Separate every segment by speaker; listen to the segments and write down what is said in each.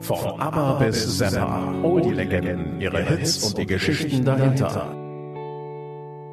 Speaker 1: Von ABBA bis Zappa, Oldie-Legenden, ihre Hits und die Geschichten dahinter.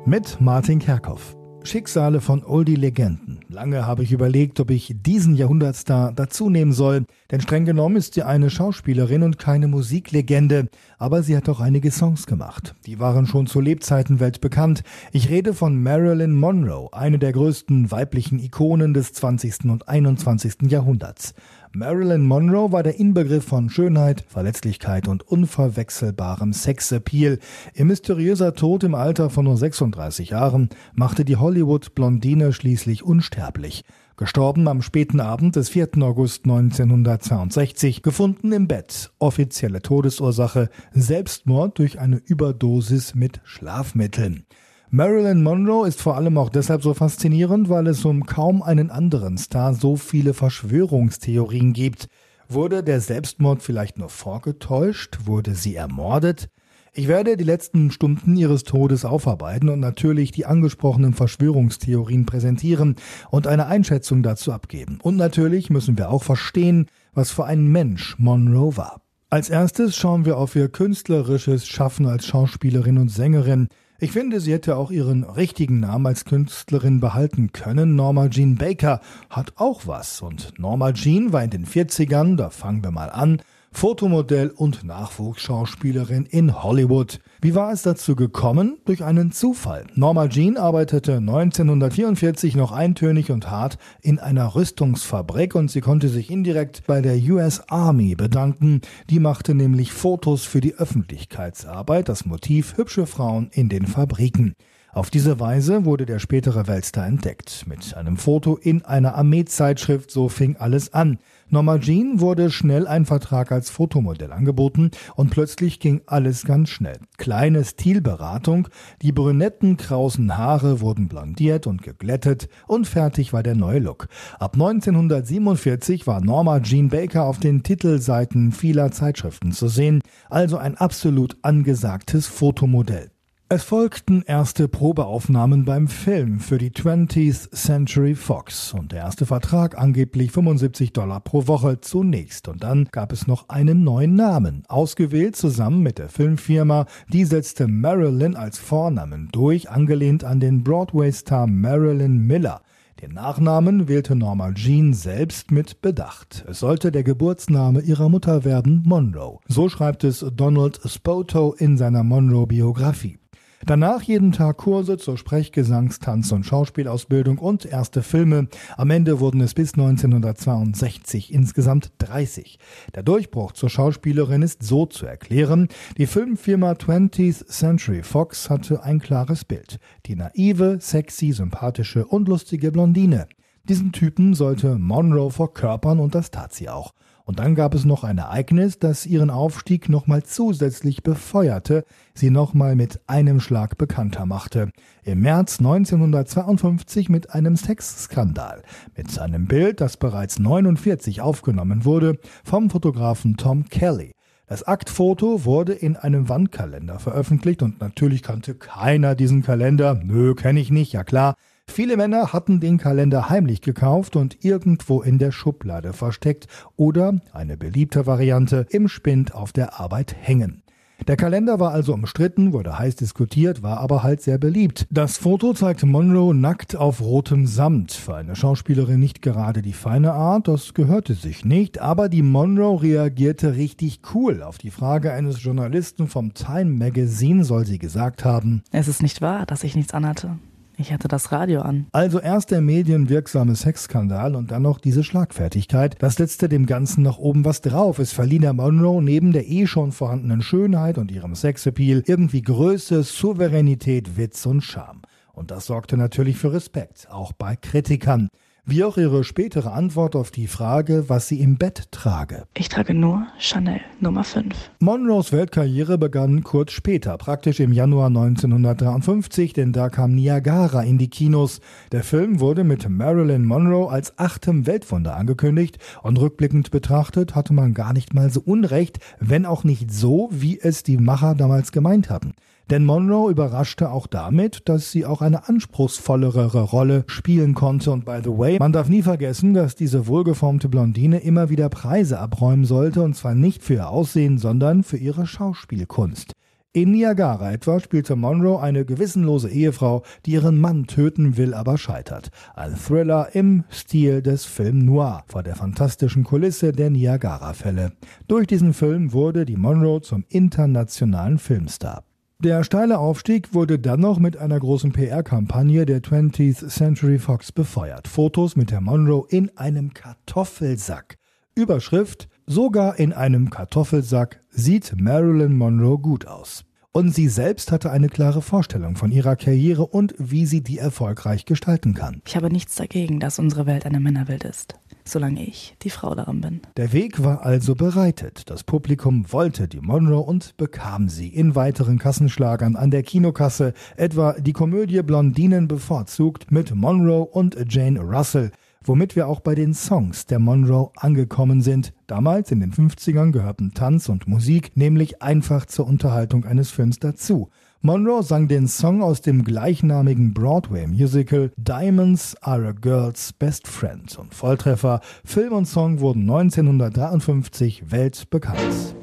Speaker 2: Mit Martin Kerkhoff. Schicksale von Oldie-Legenden. Lange habe ich überlegt, ob ich diesen Jahrhundertstar dazu nehmen soll, denn streng genommen ist sie eine Schauspielerin und keine Musiklegende, aber sie hat auch einige Songs gemacht. Die waren schon zu Lebzeiten weltbekannt. Ich rede von Marilyn Monroe, eine der größten weiblichen Ikonen des 20. und 21. Jahrhunderts. Marilyn Monroe war der Inbegriff von Schönheit, Verletzlichkeit und unverwechselbarem Sexappeal. Ihr mysteriöser Tod im Alter von nur 36 Jahren machte die Hollywood-Blondine schließlich unsterblich. Gestorben am späten Abend des 4. August 1962, gefunden im Bett. Offizielle Todesursache Selbstmord durch eine Überdosis mit Schlafmitteln. Marilyn Monroe ist vor allem auch deshalb so faszinierend, weil es um kaum einen anderen Star so viele Verschwörungstheorien gibt. Wurde der Selbstmord vielleicht nur vorgetäuscht? Wurde sie ermordet? Ich werde die letzten Stunden ihres Todes aufarbeiten und natürlich die angesprochenen Verschwörungstheorien präsentieren und eine Einschätzung dazu abgeben. Und natürlich müssen wir auch verstehen, was für ein Mensch Monroe war. Als erstes schauen wir auf ihr künstlerisches Schaffen als Schauspielerin und Sängerin. Ich finde, sie hätte auch ihren richtigen Namen als Künstlerin behalten können. Norma Jean Baker hat auch was. Und Norma Jean war in den 40ern, da fangen wir mal an, Fotomodell und Nachwuchsschauspielerin in Hollywood. Wie war es dazu gekommen? Durch einen Zufall. Norma Jean arbeitete 1944 noch eintönig und hart in einer Rüstungsfabrik und sie konnte sich indirekt bei der US Army bedanken. Die machte nämlich Fotos für die Öffentlichkeitsarbeit, das Motiv hübsche Frauen in den Fabriken. Auf diese Weise wurde der spätere Weltstar entdeckt. Mit einem Foto in einer Armeezeitschrift, so fing alles an. Norma Jean wurde schnell ein Vertrag als Fotomodell angeboten und plötzlich ging alles ganz schnell. Kleine Stilberatung, die brünetten krausen Haare wurden blondiert und geglättet und fertig war der neue Look. Ab 1947 war Norma Jean Baker auf den Titelseiten vieler Zeitschriften zu sehen, also ein absolut angesagtes Fotomodell. Es folgten erste Probeaufnahmen beim Film für die 20th Century Fox und der erste Vertrag angeblich 75 Dollar pro Woche zunächst. Und dann gab es noch einen neuen Namen, ausgewählt zusammen mit der Filmfirma. Die setzte Marilyn als Vornamen durch, angelehnt an den Broadway-Star Marilyn Miller. Den Nachnamen wählte Norma Jean selbst mit Bedacht. Es sollte der Geburtsname ihrer Mutter werden, Monroe. So schreibt es Donald Spoto in seiner Monroe-Biografie. Danach jeden Tag Kurse zur Sprech-, Gesangs-, Tanz- und Schauspielausbildung und erste Filme. Am Ende wurden es bis 1962 insgesamt 30. Der Durchbruch zur Schauspielerin ist so zu erklären. Die Filmfirma 20th Century Fox hatte ein klares Bild. Die naive, sexy, sympathische und lustige Blondine. Diesen Typen sollte Monroe verkörpern und das tat sie auch. Und dann gab es noch ein Ereignis, das ihren Aufstieg nochmal zusätzlich befeuerte, sie nochmal mit einem Schlag bekannter machte. Im März 1952 mit einem Sexskandal, mit einem Bild, das bereits 49 aufgenommen wurde, vom Fotografen Tom Kelly. Das Aktfoto wurde in einem Wandkalender veröffentlicht und natürlich kannte keiner diesen Kalender. Nö, kenne ich nicht, ja klar. Viele Männer hatten den Kalender heimlich gekauft und irgendwo in der Schublade versteckt oder, eine beliebte Variante, im Spind auf der Arbeit hängen. Der Kalender war also umstritten, wurde heiß diskutiert, war aber halt sehr beliebt. Das Foto zeigt Monroe nackt auf rotem Samt. Für eine Schauspielerin nicht gerade die feine Art, das gehörte sich nicht, aber die Monroe reagierte richtig cool. Auf die Frage eines Journalisten vom Time Magazine soll sie gesagt haben,
Speaker 3: Es ist nicht wahr, dass ich nichts anhatte. Ich hatte das Radio an.
Speaker 2: Also erst der medienwirksame Sexskandal und dann noch diese Schlagfertigkeit. Das setzte dem Ganzen noch oben was drauf. Es verlieh der Monroe neben der eh schon vorhandenen Schönheit und ihrem Sexappeal irgendwie Größe, Souveränität, Witz und Charme. Und das sorgte natürlich für Respekt, auch bei Kritikern wie auch ihre spätere Antwort auf die Frage, was sie im Bett trage.
Speaker 3: Ich trage nur Chanel Nummer 5.
Speaker 2: Monroes Weltkarriere begann kurz später, praktisch im Januar 1953, denn da kam Niagara in die Kinos. Der Film wurde mit Marilyn Monroe als achtem Weltwunder angekündigt und rückblickend betrachtet hatte man gar nicht mal so unrecht, wenn auch nicht so, wie es die Macher damals gemeint hatten.
Speaker 4: Denn Monroe überraschte auch damit, dass sie auch eine anspruchsvollere Rolle spielen konnte. Und by the way, man darf nie vergessen, dass diese wohlgeformte Blondine immer wieder Preise abräumen sollte, und zwar nicht für ihr Aussehen, sondern für ihre Schauspielkunst. In Niagara etwa spielte Monroe eine gewissenlose Ehefrau, die ihren Mann töten will, aber scheitert. Ein Thriller im Stil des Film Noir vor der fantastischen Kulisse der Niagara-Fälle. Durch diesen Film wurde die Monroe zum internationalen Filmstar. Der steile Aufstieg wurde dann noch mit einer großen PR-Kampagne der 20th Century Fox befeuert. Fotos mit der Monroe in einem Kartoffelsack. Überschrift Sogar in einem Kartoffelsack sieht Marilyn Monroe gut aus. Und sie selbst hatte eine klare Vorstellung von ihrer Karriere und wie sie die erfolgreich gestalten kann.
Speaker 3: Ich habe nichts dagegen, dass unsere Welt eine Männerwelt ist, solange ich die Frau darin bin.
Speaker 4: Der Weg war also bereitet. Das Publikum wollte die Monroe und bekam sie in weiteren Kassenschlagern an der Kinokasse, etwa die Komödie Blondinen bevorzugt mit Monroe und Jane Russell womit wir auch bei den Songs der Monroe angekommen sind. Damals in den 50ern gehörten Tanz und Musik nämlich einfach zur Unterhaltung eines Films dazu. Monroe sang den Song aus dem gleichnamigen Broadway-Musical Diamonds Are a Girl's Best Friend und Volltreffer. Film und Song wurden 1953 weltbekannt.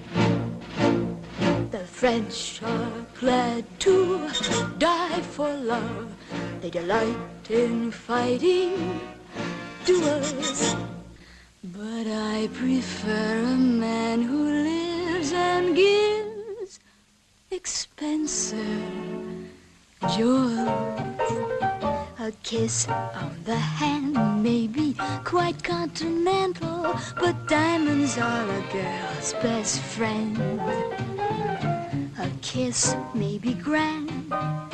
Speaker 4: The French are glad to die for love. They delight in fighting. doers. But I prefer a man who lives and gives expensive jewels. A kiss on the hand may be quite continental, but diamonds are a girl's best friend. A kiss may be grand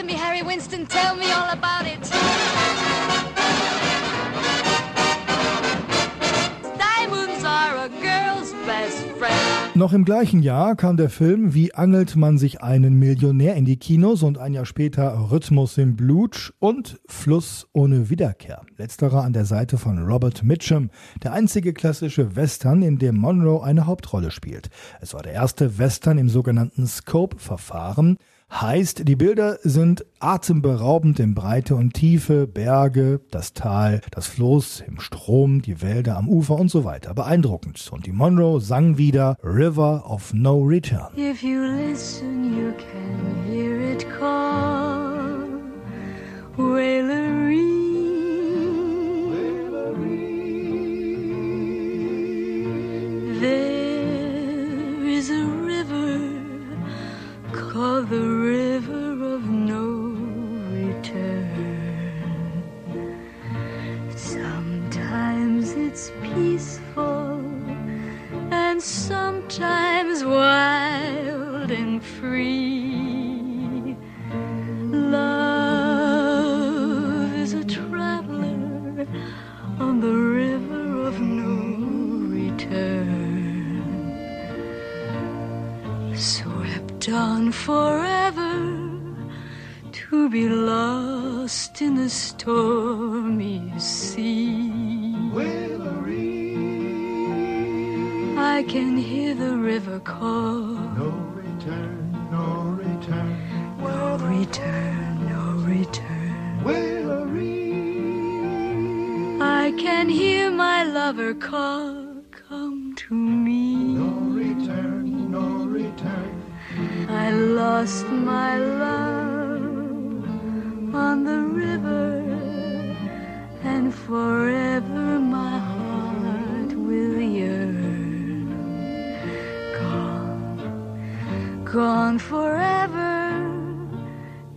Speaker 4: To me, Harry Winston. Tell me all about it. Diamonds are a girl's best friend. Noch im gleichen Jahr kam der Film Wie angelt man sich einen Millionär in die Kinos und ein Jahr später Rhythmus im Blut und Fluss ohne Wiederkehr. Letzterer an der Seite von Robert Mitchum, der einzige klassische Western, in dem Monroe eine Hauptrolle spielt. Es war der erste Western im sogenannten Scope-Verfahren. Heißt, die Bilder sind atemberaubend in Breite und Tiefe, Berge, das Tal, das Floß im Strom, die Wälder am Ufer und so weiter. Beeindruckend. Und die Monroe sang wieder River of No Return. If you listen, you can hear it call. Wailery. There is a river called the sometimes wild and free. Love is a traveler on the river of no return, swept on forever to be lost in the stormy sea. Can hear the river call. No return, no return. No return, no return. I can hear my lover call. Come to me. No return, no return. I lost my love gone forever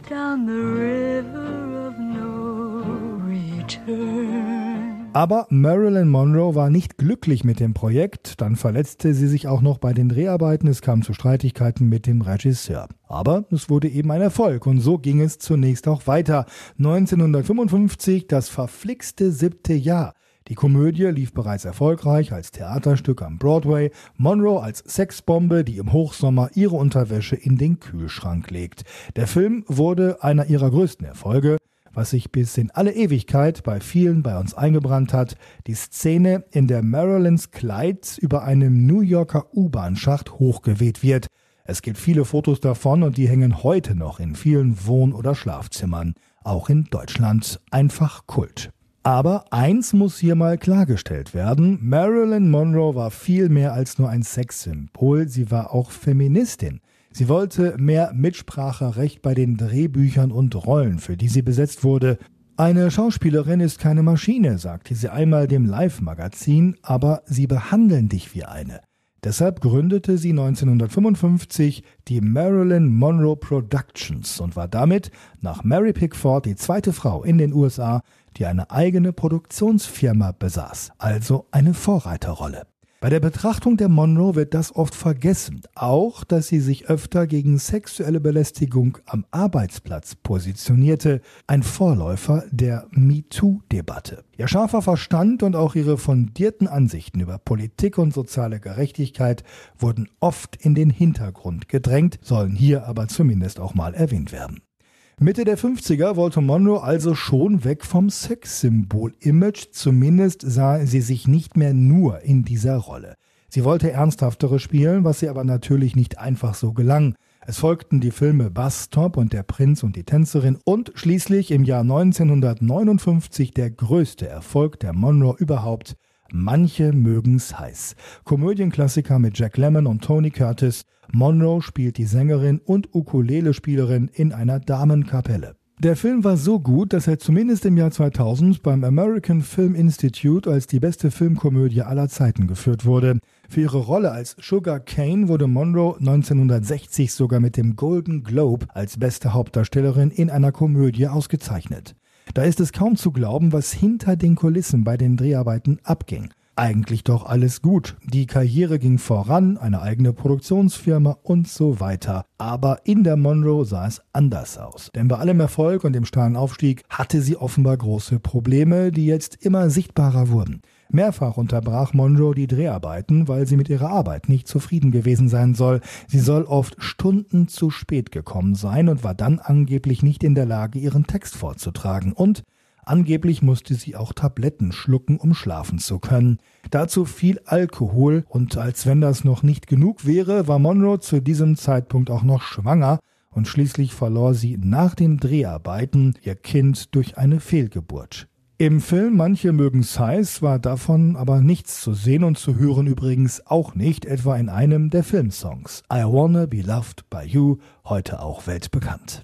Speaker 4: down the river of no return.
Speaker 2: Aber Marilyn Monroe war nicht glücklich mit dem Projekt, dann verletzte sie sich auch noch bei den Dreharbeiten, es kam zu Streitigkeiten mit dem Regisseur. Aber es wurde eben ein Erfolg und so ging es zunächst auch weiter. 1955 das verflixte siebte Jahr. Die Komödie lief bereits erfolgreich als Theaterstück am Broadway, Monroe als Sexbombe, die im Hochsommer ihre Unterwäsche in den Kühlschrank legt. Der Film wurde einer ihrer größten Erfolge, was sich bis in alle Ewigkeit bei vielen bei uns eingebrannt hat, die Szene, in der Marilyns Kleid über einem New Yorker U-Bahn-Schacht hochgeweht wird. Es gibt viele Fotos davon und die hängen heute noch in vielen Wohn- oder Schlafzimmern. Auch in Deutschland einfach Kult. Aber eins muss hier mal klargestellt werden. Marilyn Monroe war viel mehr als nur ein Sexsymbol. Sie war auch Feministin. Sie wollte mehr Mitspracherecht bei den Drehbüchern und Rollen, für die sie besetzt wurde. Eine Schauspielerin ist keine Maschine, sagte sie einmal dem Live-Magazin, aber sie behandeln dich wie eine. Deshalb gründete sie 1955 die Marilyn Monroe Productions und war damit nach Mary Pickford die zweite Frau in den USA, die eine eigene Produktionsfirma besaß, also eine Vorreiterrolle. Bei der Betrachtung der Monroe wird das oft vergessen, auch dass sie sich öfter gegen sexuelle Belästigung am Arbeitsplatz positionierte, ein Vorläufer der MeToo-Debatte. Ihr scharfer Verstand und auch ihre fundierten Ansichten über Politik und soziale Gerechtigkeit wurden oft in den Hintergrund gedrängt, sollen hier aber zumindest auch mal erwähnt werden. Mitte der 50er wollte Monroe also schon weg vom Sexsymbol-Image, zumindest sah sie sich nicht mehr nur in dieser Rolle. Sie wollte ernsthaftere spielen, was ihr aber natürlich nicht einfach so gelang. Es folgten die Filme Bus Stop und Der Prinz und die Tänzerin und schließlich im Jahr 1959 der größte Erfolg der Monroe überhaupt, Manche mögen's heiß. Komödienklassiker mit Jack Lemmon und Tony Curtis. Monroe spielt die Sängerin und Ukulele-Spielerin in einer Damenkapelle. Der Film war so gut, dass er zumindest im Jahr 2000 beim American Film Institute als die beste Filmkomödie aller Zeiten geführt wurde. Für ihre Rolle als Sugar Kane wurde Monroe 1960 sogar mit dem Golden Globe als beste Hauptdarstellerin in einer Komödie ausgezeichnet. Da ist es kaum zu glauben, was hinter den Kulissen bei den Dreharbeiten abging. Eigentlich doch alles gut. Die Karriere ging voran, eine eigene Produktionsfirma und so weiter. Aber in der Monroe sah es anders aus. Denn bei allem Erfolg und dem steilen Aufstieg hatte sie offenbar große Probleme, die jetzt immer sichtbarer wurden. Mehrfach unterbrach Monroe die Dreharbeiten, weil sie mit ihrer Arbeit nicht zufrieden gewesen sein soll. Sie soll oft Stunden zu spät gekommen sein und war dann angeblich nicht in der Lage, ihren Text vorzutragen. Und Angeblich musste sie auch Tabletten schlucken, um schlafen zu können. Dazu viel Alkohol und als wenn das noch nicht genug wäre, war Monroe zu diesem Zeitpunkt auch noch schwanger und schließlich verlor sie nach den Dreharbeiten ihr Kind durch eine Fehlgeburt. Im Film Manche mögen's heiß war davon aber nichts zu sehen und zu hören übrigens auch nicht, etwa in einem der Filmsongs. I Wanna Be Loved by You, heute auch weltbekannt.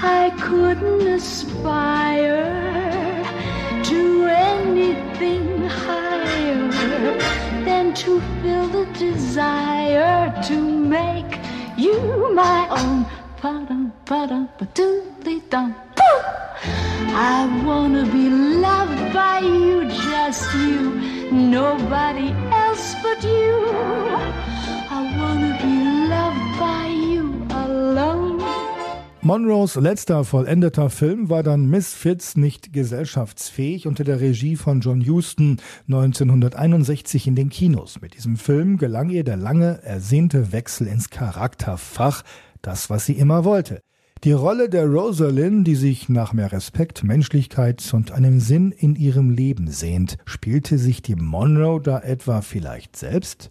Speaker 2: I couldn't aspire to anything higher than to feel the desire to make you my own. Ba-dum, ba-dum, ba-doodly-dum. I wanna be loved by you, just you, nobody else but you. Monroes letzter vollendeter Film war dann Misfits nicht gesellschaftsfähig unter der Regie von John Huston 1961 in den Kinos. Mit diesem Film gelang ihr der lange ersehnte Wechsel ins Charakterfach, das was sie immer wollte. Die Rolle der Rosalind, die sich nach mehr Respekt, Menschlichkeit und einem Sinn in ihrem Leben sehnt, spielte sich die Monroe da etwa vielleicht selbst?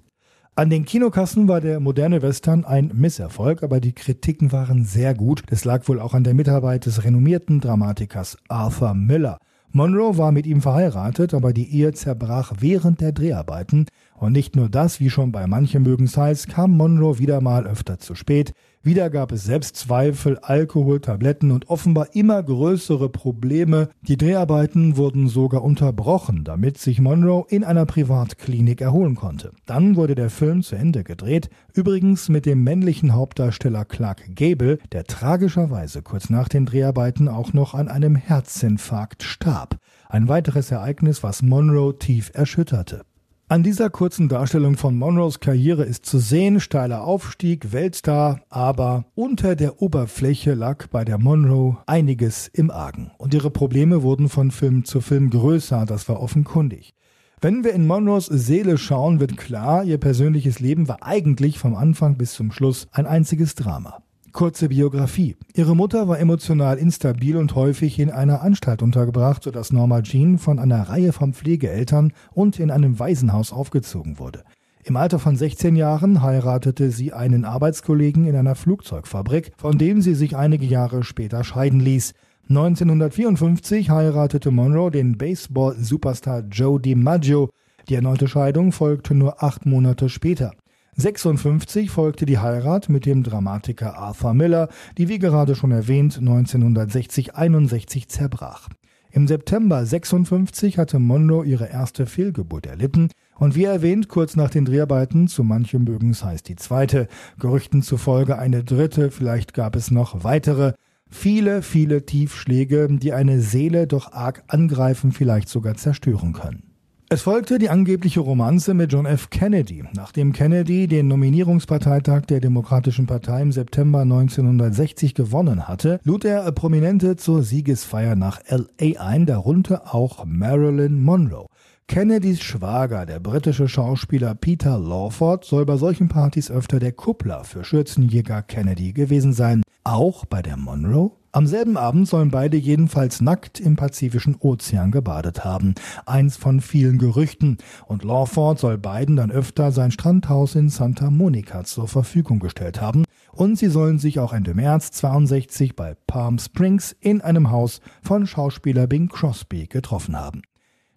Speaker 2: An den Kinokassen war der moderne Western ein Misserfolg, aber die Kritiken waren sehr gut. Das lag wohl auch an der Mitarbeit des renommierten Dramatikers Arthur Miller. Monroe war mit ihm verheiratet, aber die Ehe zerbrach während der Dreharbeiten. Und nicht nur das, wie schon bei manchen mögen's heiß, kam Monroe wieder mal öfter zu spät. Wieder gab es Selbstzweifel, Alkohol, Tabletten und offenbar immer größere Probleme. Die Dreharbeiten wurden sogar unterbrochen, damit sich Monroe in einer Privatklinik erholen konnte. Dann wurde der Film zu Ende gedreht, übrigens mit dem männlichen Hauptdarsteller Clark Gable, der tragischerweise kurz nach den Dreharbeiten auch noch an einem Herzinfarkt starb. Ein weiteres Ereignis, was Monroe tief erschütterte. An dieser kurzen Darstellung von Monroes Karriere ist zu sehen, steiler Aufstieg, Weltstar, aber unter der Oberfläche lag bei der Monroe einiges im Argen. Und ihre Probleme wurden von Film zu Film größer, das war offenkundig. Wenn wir in Monroes Seele schauen, wird klar, ihr persönliches Leben war eigentlich vom Anfang bis zum Schluss ein einziges Drama. Kurze Biografie. Ihre Mutter war emotional instabil und häufig in einer Anstalt untergebracht, sodass Norma Jean von einer Reihe von Pflegeeltern und in einem Waisenhaus aufgezogen wurde. Im Alter von 16 Jahren heiratete sie einen Arbeitskollegen in einer Flugzeugfabrik, von dem sie sich einige Jahre später scheiden ließ. 1954 heiratete Monroe den Baseball-Superstar Joe DiMaggio. Die erneute Scheidung folgte nur acht Monate später. 56 folgte die Heirat mit dem Dramatiker Arthur Miller, die wie gerade schon erwähnt 1960-61 zerbrach. Im September 56 hatte Mondo ihre erste Fehlgeburt erlitten und wie erwähnt kurz nach den Dreharbeiten, zu manchem mögens heißt die zweite, Gerüchten zufolge eine dritte, vielleicht gab es noch weitere, viele, viele Tiefschläge, die eine Seele doch arg angreifen, vielleicht sogar zerstören können. Es folgte die angebliche Romanze mit John F. Kennedy. Nachdem Kennedy den Nominierungsparteitag der Demokratischen Partei im September 1960 gewonnen hatte, lud er Prominente zur Siegesfeier nach LA ein, darunter auch Marilyn Monroe. Kennedys Schwager, der britische Schauspieler Peter Lawford, soll bei solchen Partys öfter der Kuppler für Schürzenjäger Kennedy gewesen sein. Auch bei der Monroe? Am selben Abend sollen beide jedenfalls nackt im Pazifischen Ozean gebadet haben. Eins von vielen Gerüchten. Und Lawford soll beiden dann öfter sein Strandhaus in Santa Monica zur Verfügung gestellt haben. Und sie sollen sich auch Ende März 62 bei Palm Springs in einem Haus von Schauspieler Bing Crosby getroffen haben.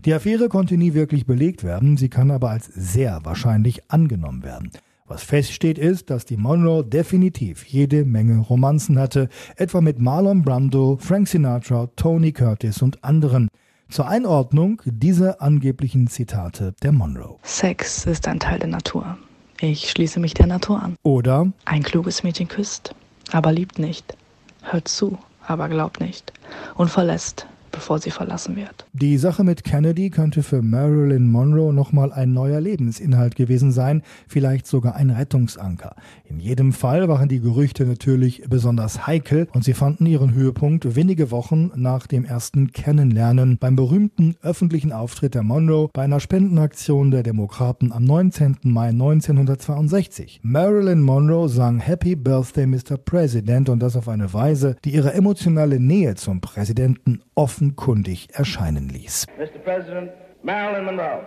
Speaker 2: Die Affäre konnte nie wirklich belegt werden, sie kann aber als sehr wahrscheinlich angenommen werden. Was feststeht ist, dass die Monroe definitiv jede Menge Romanzen hatte, etwa mit Marlon Brando, Frank Sinatra, Tony Curtis und anderen. Zur Einordnung dieser angeblichen Zitate der Monroe.
Speaker 3: Sex ist ein Teil der Natur. Ich schließe mich der Natur an.
Speaker 2: Oder
Speaker 3: ein kluges Mädchen küsst, aber liebt nicht, hört zu, aber glaubt nicht und verlässt, bevor sie verlassen wird.
Speaker 2: Die Sache mit Kennedy könnte für Marilyn Monroe nochmal ein neuer Lebensinhalt gewesen sein, vielleicht sogar ein Rettungsanker. In jedem Fall waren die Gerüchte natürlich besonders heikel und sie fanden ihren Höhepunkt wenige Wochen nach dem ersten Kennenlernen beim berühmten öffentlichen Auftritt der Monroe bei einer Spendenaktion der Demokraten am 19. Mai 1962. Marilyn Monroe sang Happy Birthday Mr. President und das auf eine Weise, die ihre emotionale Nähe zum Präsidenten offen offenkundig erscheinen ließ. Mr. President, Marilyn Monroe.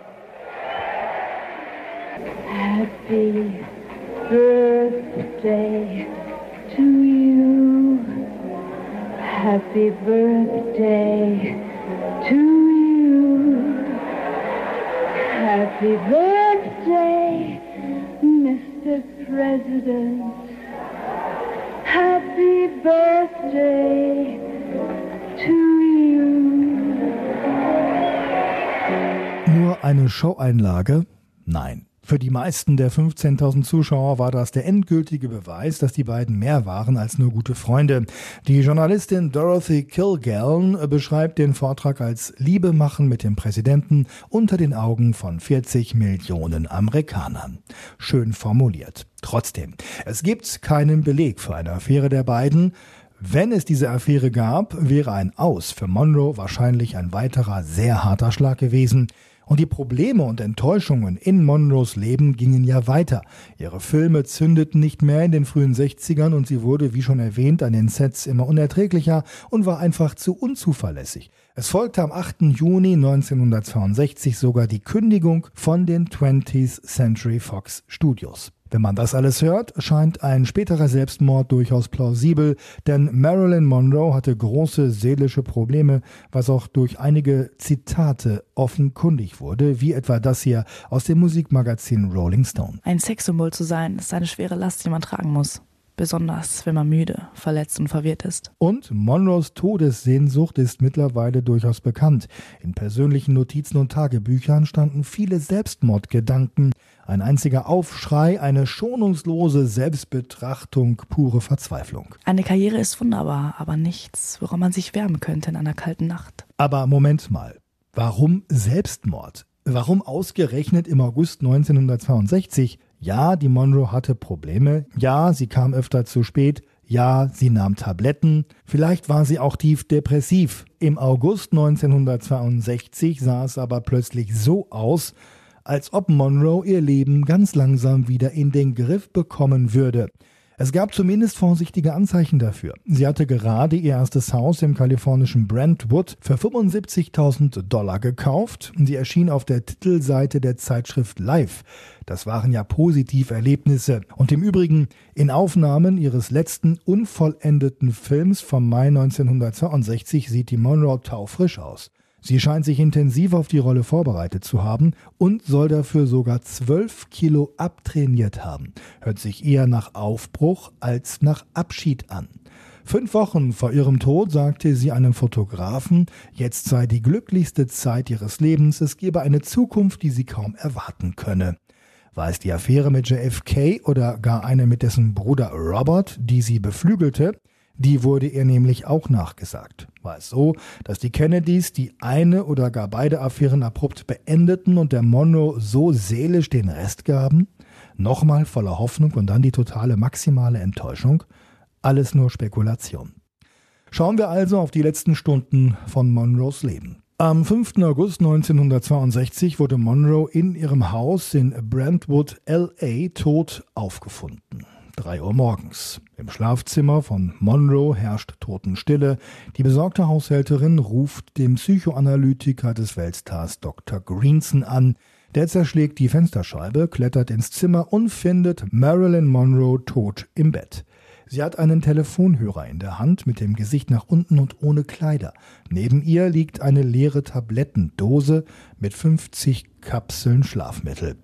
Speaker 2: Happy birthday to you. Happy birthday to you. Happy birthday, Mr. President. Happy birthday eine Showeinlage? Nein. Für die meisten der 15.000 Zuschauer war das der endgültige Beweis, dass die beiden mehr waren als nur gute Freunde. Die Journalistin Dorothy Kilgallen beschreibt den Vortrag als Liebe machen mit dem Präsidenten unter den Augen von 40 Millionen Amerikanern. Schön formuliert. Trotzdem, es gibt keinen Beleg für eine Affäre der beiden. Wenn es diese Affäre gab, wäre ein Aus für Monroe wahrscheinlich ein weiterer sehr harter Schlag gewesen. Und die Probleme und Enttäuschungen in Monroes Leben gingen ja weiter. Ihre Filme zündeten nicht mehr in den frühen 60ern und sie wurde, wie schon erwähnt, an den Sets immer unerträglicher und war einfach zu unzuverlässig. Es folgte am 8. Juni 1962 sogar die Kündigung von den 20th Century Fox Studios. Wenn man das alles hört, scheint ein späterer Selbstmord durchaus plausibel, denn Marilyn Monroe hatte große seelische Probleme, was auch durch einige Zitate offenkundig wurde, wie etwa das hier aus dem Musikmagazin Rolling Stone.
Speaker 3: Ein Sexsymbol zu sein, ist eine schwere Last, die man tragen muss besonders wenn man müde, verletzt und verwirrt ist.
Speaker 2: Und Monroes Todessehnsucht ist mittlerweile durchaus bekannt. In persönlichen Notizen und Tagebüchern standen viele Selbstmordgedanken, ein einziger Aufschrei, eine schonungslose Selbstbetrachtung, pure Verzweiflung.
Speaker 3: Eine Karriere ist wunderbar, aber nichts, woran man sich wärmen könnte in einer kalten Nacht.
Speaker 2: Aber Moment mal, warum Selbstmord? Warum ausgerechnet im August 1962? Ja, die Monroe hatte Probleme. Ja, sie kam öfter zu spät. Ja, sie nahm Tabletten. Vielleicht war sie auch tief depressiv. Im August 1962 sah es aber plötzlich so aus, als ob Monroe ihr Leben ganz langsam wieder in den Griff bekommen würde. Es gab zumindest vorsichtige Anzeichen dafür. Sie hatte gerade ihr erstes Haus im kalifornischen Brentwood für 75.000 Dollar gekauft. Sie erschien auf der Titelseite der Zeitschrift Life. Das waren ja positive Erlebnisse. Und im Übrigen in Aufnahmen ihres letzten unvollendeten Films vom Mai 1962 sieht die Monroe taufrisch aus. Sie scheint sich intensiv auf die Rolle vorbereitet zu haben und soll dafür sogar zwölf Kilo abtrainiert haben. Hört sich eher nach Aufbruch als nach Abschied an. Fünf Wochen vor ihrem Tod sagte sie einem Fotografen, jetzt sei die glücklichste Zeit ihres Lebens, es gebe eine Zukunft, die sie kaum erwarten könne. War es die Affäre mit JFK oder gar eine mit dessen Bruder Robert, die sie beflügelte? Die wurde ihr nämlich auch nachgesagt. War es so, dass die Kennedys die eine oder gar beide Affären abrupt beendeten und der Monroe so seelisch den Rest gaben? Nochmal voller Hoffnung und dann die totale maximale Enttäuschung? Alles nur Spekulation. Schauen wir also auf die letzten Stunden von Monroes Leben. Am 5. August 1962 wurde Monroe in ihrem Haus in Brentwood, LA, tot aufgefunden. 3 Uhr morgens. Im Schlafzimmer von Monroe herrscht Totenstille. Die besorgte Haushälterin ruft den Psychoanalytiker des Weltstars Dr. Greenson an. Der zerschlägt die Fensterscheibe, klettert ins Zimmer und findet Marilyn Monroe tot im Bett. Sie hat einen Telefonhörer in der Hand mit dem Gesicht nach unten und ohne Kleider. Neben ihr liegt eine leere Tablettendose mit 50 Kapseln Schlafmittel.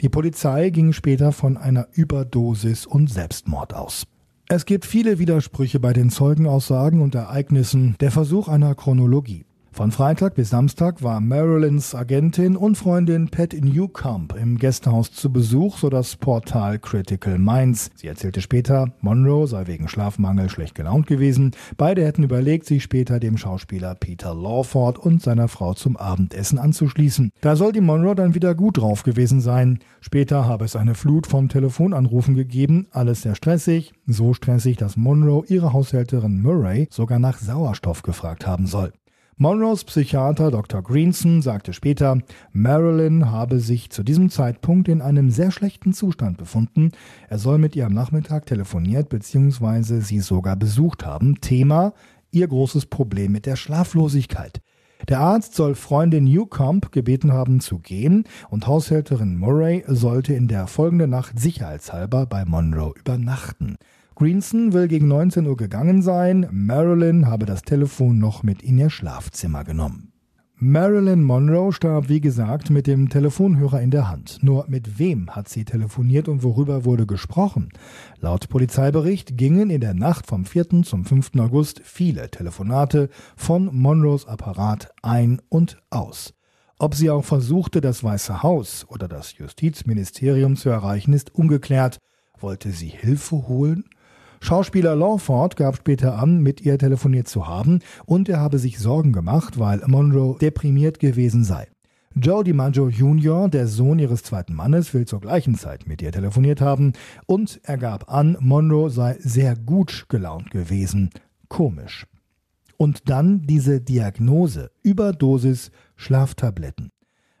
Speaker 2: Die Polizei ging später von einer Überdosis und Selbstmord aus. Es gibt viele Widersprüche bei den Zeugenaussagen und Ereignissen, der Versuch einer Chronologie. Von Freitag bis Samstag war Marilyns Agentin und Freundin Pat Newcomb im Gästehaus zu Besuch, so das Portal Critical Minds. Sie erzählte später, Monroe sei wegen Schlafmangel schlecht gelaunt gewesen. Beide hätten überlegt, sich später dem Schauspieler Peter Lawford und seiner Frau zum Abendessen anzuschließen. Da soll die Monroe dann wieder gut drauf gewesen sein. Später habe es eine Flut von Telefonanrufen gegeben, alles sehr stressig, so stressig, dass Monroe ihre Haushälterin Murray sogar nach Sauerstoff gefragt haben soll. Monroes Psychiater Dr. Greenson sagte später, Marilyn habe sich zu diesem Zeitpunkt in einem sehr schlechten Zustand befunden. Er soll mit ihr am Nachmittag telefoniert bzw. sie sogar besucht haben. Thema ihr großes Problem mit der Schlaflosigkeit. Der Arzt soll Freundin Newcomb gebeten haben zu gehen und Haushälterin Murray sollte in der folgenden Nacht sicherheitshalber bei Monroe übernachten. Greenson will gegen 19 Uhr gegangen sein. Marilyn habe das Telefon noch mit in ihr Schlafzimmer genommen. Marilyn Monroe starb, wie gesagt, mit dem Telefonhörer in der Hand. Nur mit wem hat sie telefoniert und worüber wurde gesprochen? Laut Polizeibericht gingen in der Nacht vom 4. zum 5. August viele Telefonate von Monroes Apparat ein und aus. Ob sie auch versuchte, das Weiße Haus oder das Justizministerium zu erreichen, ist ungeklärt. Wollte sie Hilfe holen? Schauspieler Lawford gab später an, mit ihr telefoniert zu haben und er habe sich Sorgen gemacht, weil Monroe deprimiert gewesen sei. Joe DiMaggio Jr., der Sohn ihres zweiten Mannes, will zur gleichen Zeit mit ihr telefoniert haben und er gab an, Monroe sei sehr gut gelaunt gewesen. Komisch. Und dann diese Diagnose, Überdosis Schlaftabletten.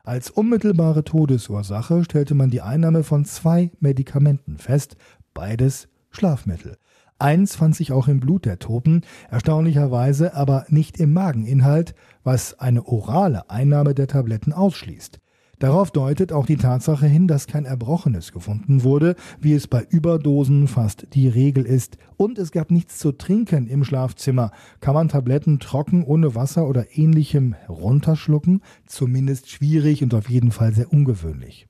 Speaker 2: Als unmittelbare Todesursache stellte man die Einnahme von zwei Medikamenten fest, beides Schlafmittel. Eins fand sich auch im Blut der Toten, erstaunlicherweise aber nicht im Mageninhalt, was eine orale Einnahme der Tabletten ausschließt. Darauf deutet auch die Tatsache hin, dass kein Erbrochenes gefunden wurde, wie es bei Überdosen fast die Regel ist. Und es gab nichts zu trinken im Schlafzimmer. Kann man Tabletten trocken ohne Wasser oder ähnlichem herunterschlucken? Zumindest schwierig und auf jeden Fall sehr ungewöhnlich.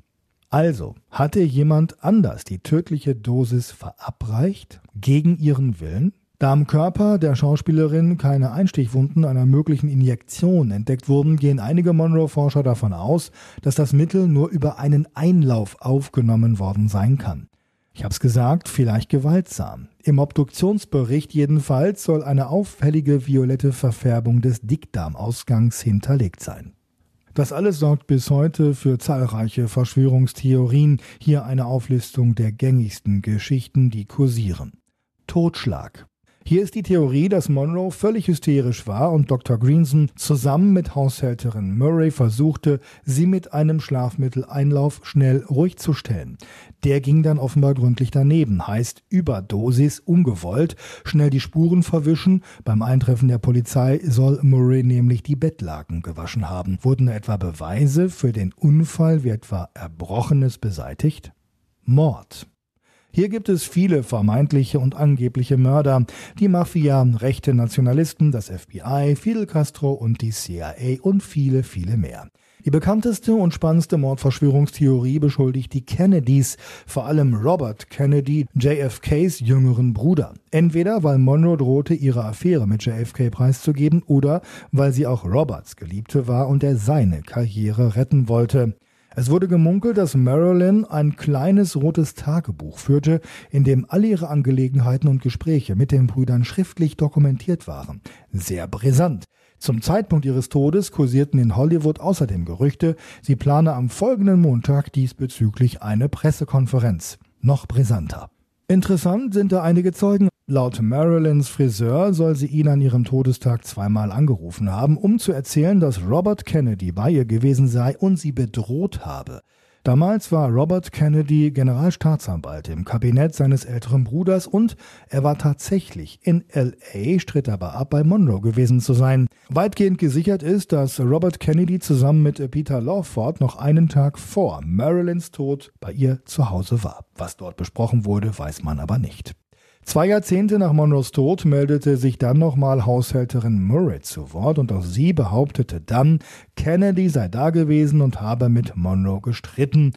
Speaker 2: Also, hatte jemand anders die tödliche Dosis verabreicht, gegen ihren Willen? Da am Körper der Schauspielerin keine Einstichwunden einer möglichen Injektion entdeckt wurden, gehen einige Monroe-Forscher davon aus, dass das Mittel nur über einen Einlauf aufgenommen worden sein kann. Ich hab's gesagt, vielleicht gewaltsam. Im Obduktionsbericht jedenfalls soll eine auffällige violette Verfärbung des Dickdarmausgangs hinterlegt sein. Das alles sorgt bis heute für zahlreiche Verschwörungstheorien. Hier eine Auflistung der gängigsten Geschichten, die kursieren. Totschlag. Hier ist die Theorie, dass Monroe völlig hysterisch war und Dr. Greenson zusammen mit Haushälterin Murray versuchte, sie mit einem Schlafmitteleinlauf schnell ruhig zu stellen. Der ging dann offenbar gründlich daneben, heißt Überdosis, ungewollt, schnell die Spuren verwischen. Beim Eintreffen der Polizei soll Murray nämlich die Bettlaken gewaschen haben. Wurden etwa Beweise für den Unfall wie etwa Erbrochenes beseitigt? Mord. Hier gibt es viele vermeintliche und angebliche Mörder, die Mafia, rechte Nationalisten, das FBI, Fidel Castro und die CIA und viele, viele mehr. Die bekannteste und spannendste Mordverschwörungstheorie beschuldigt die Kennedys, vor allem Robert Kennedy, JFKs jüngeren Bruder. Entweder weil Monroe drohte, ihre Affäre mit JFK preiszugeben oder weil sie auch Roberts Geliebte war und er seine Karriere retten wollte. Es wurde gemunkelt, dass Marilyn ein kleines rotes Tagebuch führte, in dem alle ihre Angelegenheiten und Gespräche mit den Brüdern schriftlich dokumentiert waren. Sehr brisant. Zum Zeitpunkt ihres Todes kursierten in Hollywood außerdem Gerüchte, sie plane am folgenden Montag diesbezüglich eine Pressekonferenz. Noch brisanter. Interessant sind da einige Zeugen. Laut Marilyns Friseur soll sie ihn an ihrem Todestag zweimal angerufen haben, um zu erzählen, dass Robert Kennedy bei ihr gewesen sei und sie bedroht habe. Damals war Robert Kennedy Generalstaatsanwalt im Kabinett seines älteren Bruders und er war tatsächlich in LA, stritt aber ab, bei Monroe gewesen zu sein. Weitgehend gesichert ist, dass Robert Kennedy zusammen mit Peter Lawford noch einen Tag vor Marilyns Tod bei ihr zu Hause war. Was dort besprochen wurde, weiß man aber nicht. Zwei Jahrzehnte nach Monroes Tod meldete sich dann nochmal Haushälterin Murray zu Wort und auch sie behauptete dann, Kennedy sei da gewesen und habe mit Monroe gestritten.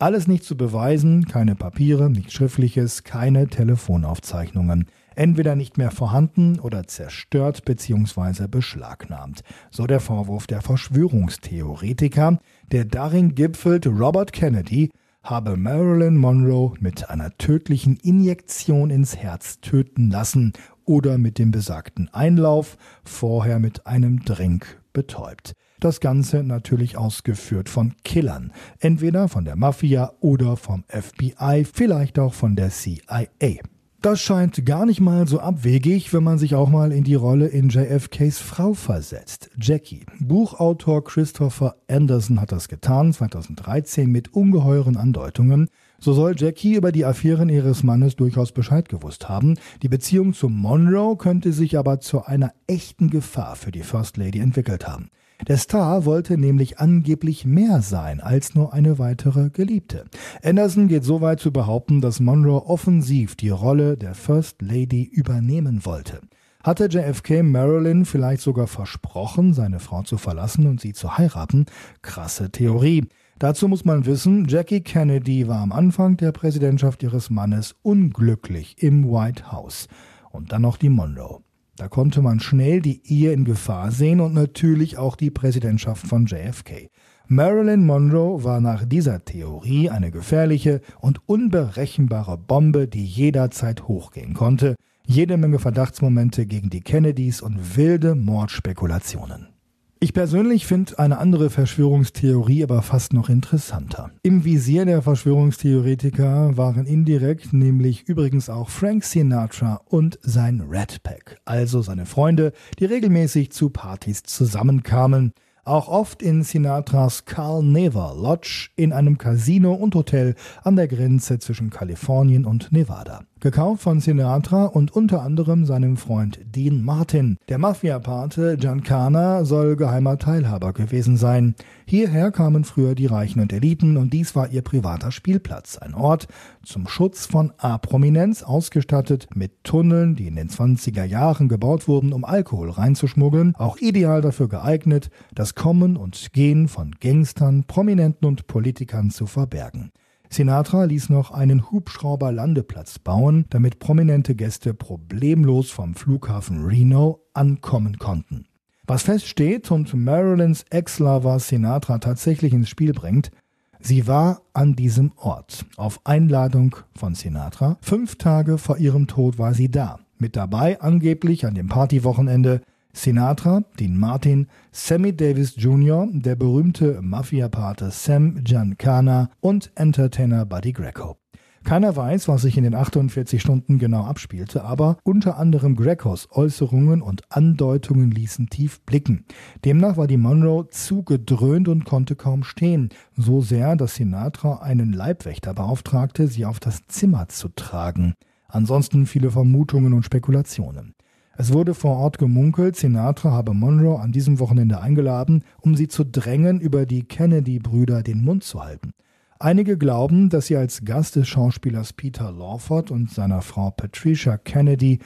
Speaker 2: Alles nicht zu beweisen, keine Papiere, nichts Schriftliches, keine Telefonaufzeichnungen. Entweder nicht mehr vorhanden oder zerstört bzw. beschlagnahmt. So der Vorwurf der Verschwörungstheoretiker, der darin gipfelt, Robert Kennedy habe Marilyn Monroe mit einer tödlichen Injektion ins Herz töten lassen oder mit dem besagten Einlauf vorher mit einem Drink betäubt. Das Ganze natürlich ausgeführt von Killern, entweder von der Mafia oder vom FBI, vielleicht auch von der CIA. Das scheint gar nicht mal so abwegig, wenn man sich auch mal in die Rolle in JFKs Frau versetzt, Jackie. Buchautor Christopher Anderson hat das getan, 2013 mit ungeheuren Andeutungen. So soll Jackie über die Affären ihres Mannes durchaus Bescheid gewusst haben. Die Beziehung zu Monroe könnte sich aber zu einer echten Gefahr für die First Lady entwickelt haben. Der Star wollte nämlich angeblich mehr sein als nur eine weitere Geliebte. Anderson geht so weit zu behaupten, dass Monroe offensiv die Rolle der First Lady übernehmen wollte. Hatte JFK Marilyn vielleicht sogar versprochen, seine Frau zu verlassen und sie zu heiraten? Krasse Theorie. Dazu muss man wissen, Jackie Kennedy war am Anfang der Präsidentschaft ihres Mannes unglücklich im White House. Und dann noch die Monroe. Da konnte man schnell die Ehe in Gefahr sehen und natürlich auch die Präsidentschaft von JFK. Marilyn Monroe war nach dieser Theorie eine gefährliche und unberechenbare Bombe, die jederzeit hochgehen konnte. Jede Menge Verdachtsmomente gegen die Kennedys und wilde Mordspekulationen. Ich persönlich finde eine andere Verschwörungstheorie aber fast noch interessanter. Im Visier der Verschwörungstheoretiker waren indirekt nämlich übrigens auch Frank Sinatra und sein Red Pack, also seine Freunde, die regelmäßig zu Partys zusammenkamen. Auch oft in Sinatras Carl Neva Lodge in einem Casino und Hotel an der Grenze zwischen Kalifornien und Nevada. Gekauft von Sinatra und unter anderem seinem Freund Dean Martin. Der Mafia-Pate Giancana soll geheimer Teilhaber gewesen sein. Hierher kamen früher die Reichen und Eliten und dies war ihr privater Spielplatz. Ein Ort zum Schutz von A-Prominenz, ausgestattet mit Tunneln, die in den 20er Jahren gebaut wurden, um Alkohol reinzuschmuggeln. Auch ideal dafür geeignet, das Kommen und Gehen von Gangstern, Prominenten und Politikern zu verbergen. Sinatra ließ noch einen Hubschrauberlandeplatz bauen, damit prominente Gäste problemlos vom Flughafen Reno ankommen konnten. Was feststeht und Marilyns Ex-Lover Sinatra tatsächlich ins Spiel bringt, sie war an diesem Ort, auf Einladung von Sinatra. Fünf Tage vor ihrem Tod war sie da, mit dabei angeblich an dem Partywochenende Sinatra, Dean Martin, Sammy Davis Jr., der berühmte Mafia-Pate Sam Giancana und Entertainer Buddy Greco. Keiner weiß, was sich in den 48 Stunden genau abspielte, aber unter anderem Grecos Äußerungen und Andeutungen ließen tief blicken. Demnach war die Monroe zugedröhnt und konnte kaum stehen, so sehr, dass Sinatra einen Leibwächter beauftragte, sie auf das Zimmer zu tragen. Ansonsten viele Vermutungen und Spekulationen. Es wurde vor Ort gemunkelt, Sinatra habe Monroe an diesem Wochenende eingeladen, um sie zu drängen, über die Kennedy-Brüder den Mund zu halten. Einige glauben, dass sie als Gast des Schauspielers Peter Lawford und seiner Frau Patricia Kennedy,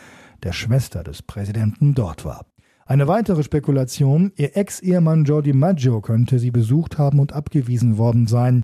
Speaker 2: der Schwester des Präsidenten, dort war. Eine weitere Spekulation, ihr Ex-Ehemann Jordi Maggio könnte sie besucht haben und abgewiesen worden sein.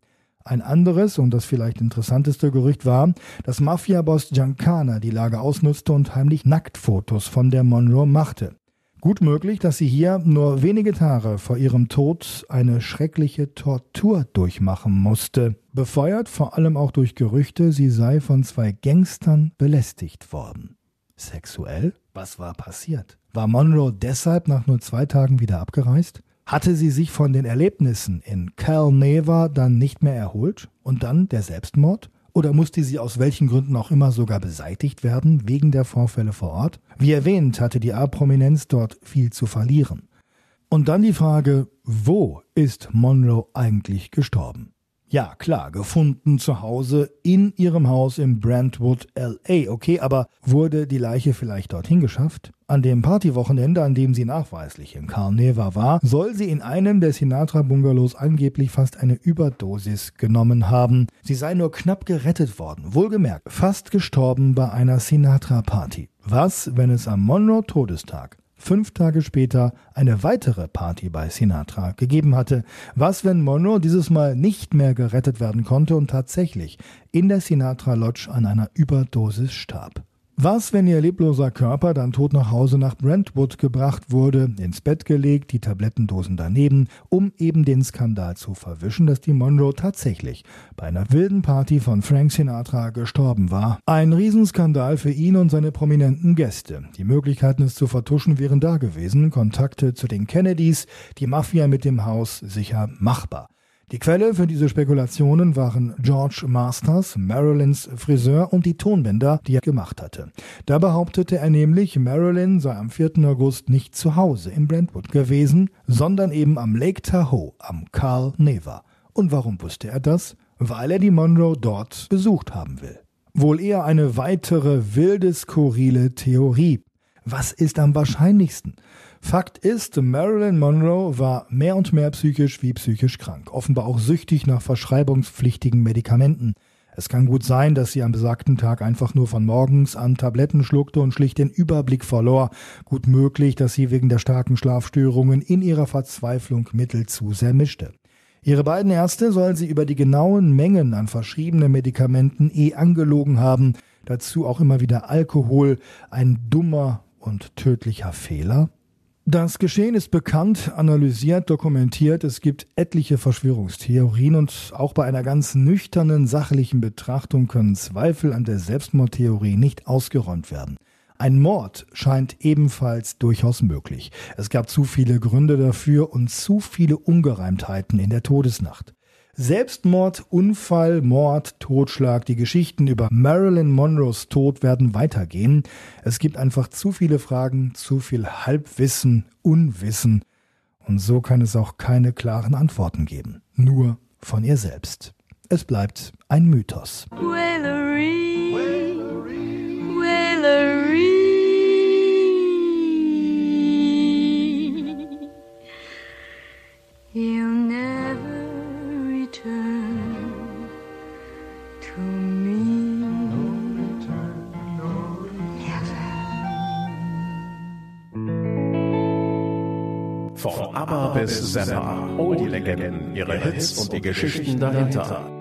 Speaker 2: Ein anderes und das vielleicht interessanteste Gerücht war, dass Mafiaboss Giancana die Lage ausnutzte und heimlich Nacktfotos von der Monroe machte. Gut möglich, dass sie hier nur wenige Tage vor ihrem Tod eine schreckliche Tortur durchmachen musste, befeuert vor allem auch durch Gerüchte, sie sei von zwei Gangstern belästigt worden. Sexuell? Was war passiert? War Monroe deshalb nach nur zwei Tagen wieder abgereist? Hatte sie sich von den Erlebnissen in Cal Neva dann nicht mehr erholt und dann der Selbstmord? Oder musste sie aus welchen Gründen auch immer sogar beseitigt werden, wegen der Vorfälle vor Ort? Wie erwähnt, hatte die A-Prominenz dort viel zu verlieren. Und dann die Frage, wo ist Monroe eigentlich gestorben? Ja, klar, gefunden zu Hause in ihrem Haus in Brentwood, LA. Okay, aber wurde die Leiche vielleicht dorthin geschafft? An dem Partywochenende, an dem sie nachweislich in Carneva war, soll sie in einem der Sinatra-Bungalows angeblich fast eine Überdosis genommen haben. Sie sei nur knapp gerettet worden, wohlgemerkt, fast gestorben bei einer Sinatra-Party. Was, wenn es am Monroe-Todestag fünf Tage später eine weitere Party bei Sinatra gegeben hatte. Was, wenn Monroe dieses Mal nicht mehr gerettet werden konnte und tatsächlich in der Sinatra Lodge an einer Überdosis starb? Was, wenn ihr lebloser Körper dann tot nach Hause nach Brentwood gebracht wurde, ins Bett gelegt, die Tablettendosen daneben, um eben den Skandal zu verwischen, dass die Monroe tatsächlich bei einer wilden Party von Frank Sinatra gestorben war? Ein Riesenskandal für ihn und seine prominenten Gäste. Die Möglichkeiten, es zu vertuschen, wären da gewesen. Kontakte zu den Kennedys, die Mafia mit dem Haus sicher machbar. Die Quelle für diese Spekulationen waren George Masters, Marilyns Friseur und die Tonbänder, die er gemacht hatte. Da behauptete er nämlich, Marilyn sei am 4. August nicht zu Hause in Brentwood gewesen, sondern eben am Lake Tahoe am Carl Neva. Und warum wusste er das? Weil er die Monroe dort besucht haben will. Wohl eher eine weitere wilde, skurrile Theorie. Was ist am wahrscheinlichsten? Fakt ist, Marilyn Monroe war mehr und mehr psychisch wie psychisch krank, offenbar auch süchtig nach verschreibungspflichtigen Medikamenten. Es kann gut sein, dass sie am besagten Tag einfach nur von morgens an Tabletten schluckte und schlicht den Überblick verlor. Gut möglich, dass sie wegen der starken Schlafstörungen in ihrer Verzweiflung Mittel zu sehr mischte. Ihre beiden Ärzte sollen sie über die genauen Mengen an verschriebenen Medikamenten eh angelogen haben. Dazu auch immer wieder Alkohol, ein dummer und tödlicher Fehler. Das Geschehen ist bekannt, analysiert, dokumentiert. Es gibt etliche Verschwörungstheorien und auch bei einer ganz nüchternen, sachlichen Betrachtung können Zweifel an der Selbstmordtheorie nicht ausgeräumt werden. Ein Mord scheint ebenfalls durchaus möglich. Es gab zu viele Gründe dafür und zu viele Ungereimtheiten in der Todesnacht. Selbstmord, Unfall, Mord, Totschlag, die Geschichten über Marilyn Monroes Tod werden weitergehen. Es gibt einfach zu viele Fragen, zu viel Halbwissen, Unwissen.
Speaker 4: Und so kann es auch keine klaren Antworten geben. Nur von ihr selbst. Es bleibt ein Mythos. Wailery,
Speaker 1: Von ABBA bis Zappa, all die Legenden, ihre Hits und die Geschichten dahinter.